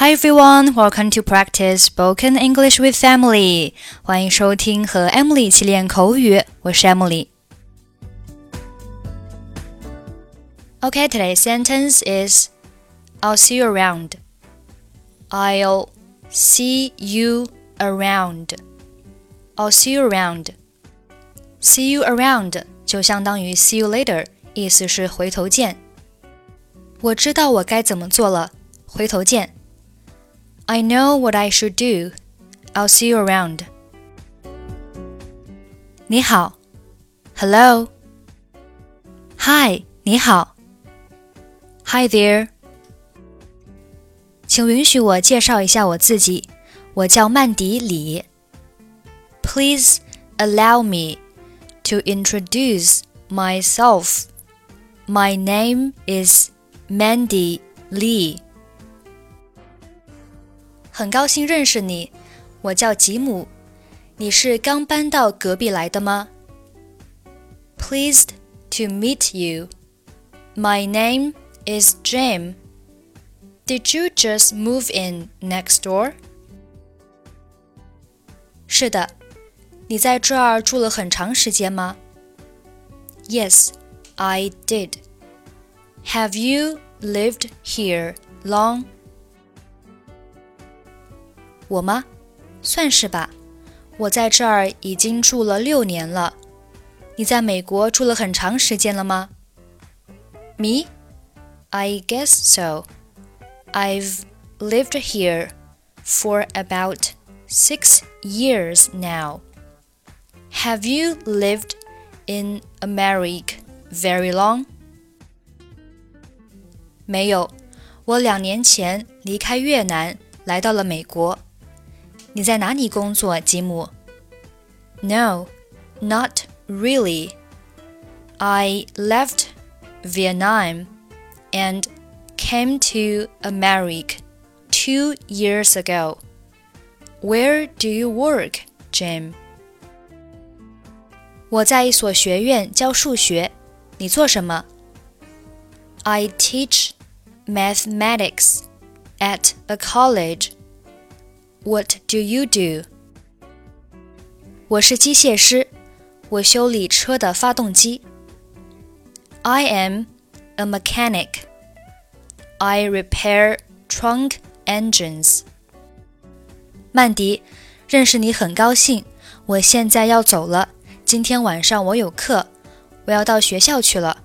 Hi everyone, welcome to practice spoken English with Emily. 欢迎收听和 Emily 一起练口语，我是 Emily。Okay, today's sentence is I'll see you around. I'll see you around. I'll see you around. See you around 就相当于 see you later，意思是回头见。我知道我该怎么做了，回头见。 I know what I should do. I'll see you around. 你好，Hello. Hi，你好。Hi there. 请允许我介绍一下我自己，我叫曼迪李。Please allow me to introduce myself. My name is Mandy Lee. 很高兴认识你，我叫吉姆。你是刚搬到隔壁来的吗？Pleased to meet you. My name is Jim. Did you just move in next door? 是的，你在这儿住了很长时间吗？Yes, I did. Have you lived here long? 我吗？算是吧。我在这儿已经住了六年了。你在美国住了很长时间了吗？Me? I guess so. I've lived here for about six years now. Have you lived in America very long? 没有，我两年前离开越南，来到了美国。 你在哪里工作，吉姆？No, not really. I left Vietnam and came to America two years ago. Where do you work, Jim? 我在一所学院教数学。你做什么？I teach mathematics at a college what do you do? 我是机械师，我修理车的发动机。I am a mechanic. I repair trunk engines. 曼迪，认识你很高兴。我现在要走了，今天晚上我有课，我要到学校去了。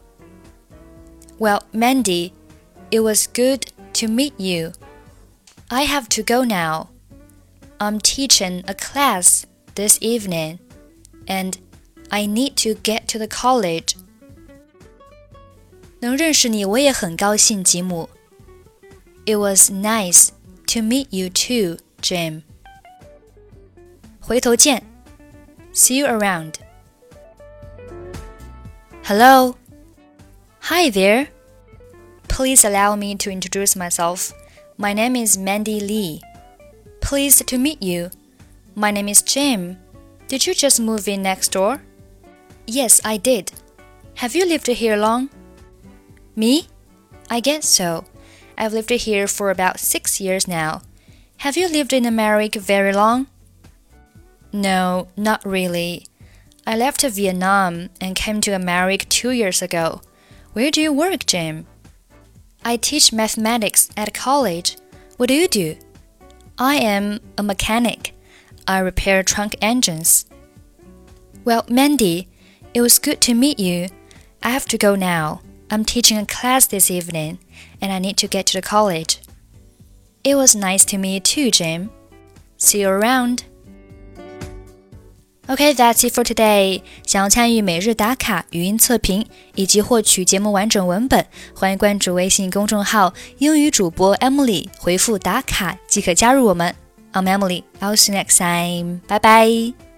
Well, Mandy, it was good to meet you. I have to go now. I'm teaching a class this evening, and I need to get to the college. 能认识你，我也很高兴，吉姆。It was nice to meet you too, Jim. 回头见。See you around. Hello. Hi there. Please allow me to introduce myself. My name is Mandy Lee. Pleased to meet you. My name is Jim. Did you just move in next door? Yes, I did. Have you lived here long? Me? I guess so. I've lived here for about six years now. Have you lived in America very long? No, not really. I left Vietnam and came to America two years ago. Where do you work, Jim? I teach mathematics at college. What do you do? I am a mechanic. I repair trunk engines. Well, Mandy, it was good to meet you. I have to go now. I'm teaching a class this evening, and I need to get to the college. It was nice to meet you too, Jim. See you around. Okay, that's it for today. 想要参与每日打卡、语音测评以及获取节目完整文本，欢迎关注微信公众号“英语主播 Emily”，回复“打卡”即可加入我们。I'm Emily. I'll see you next time. Bye bye.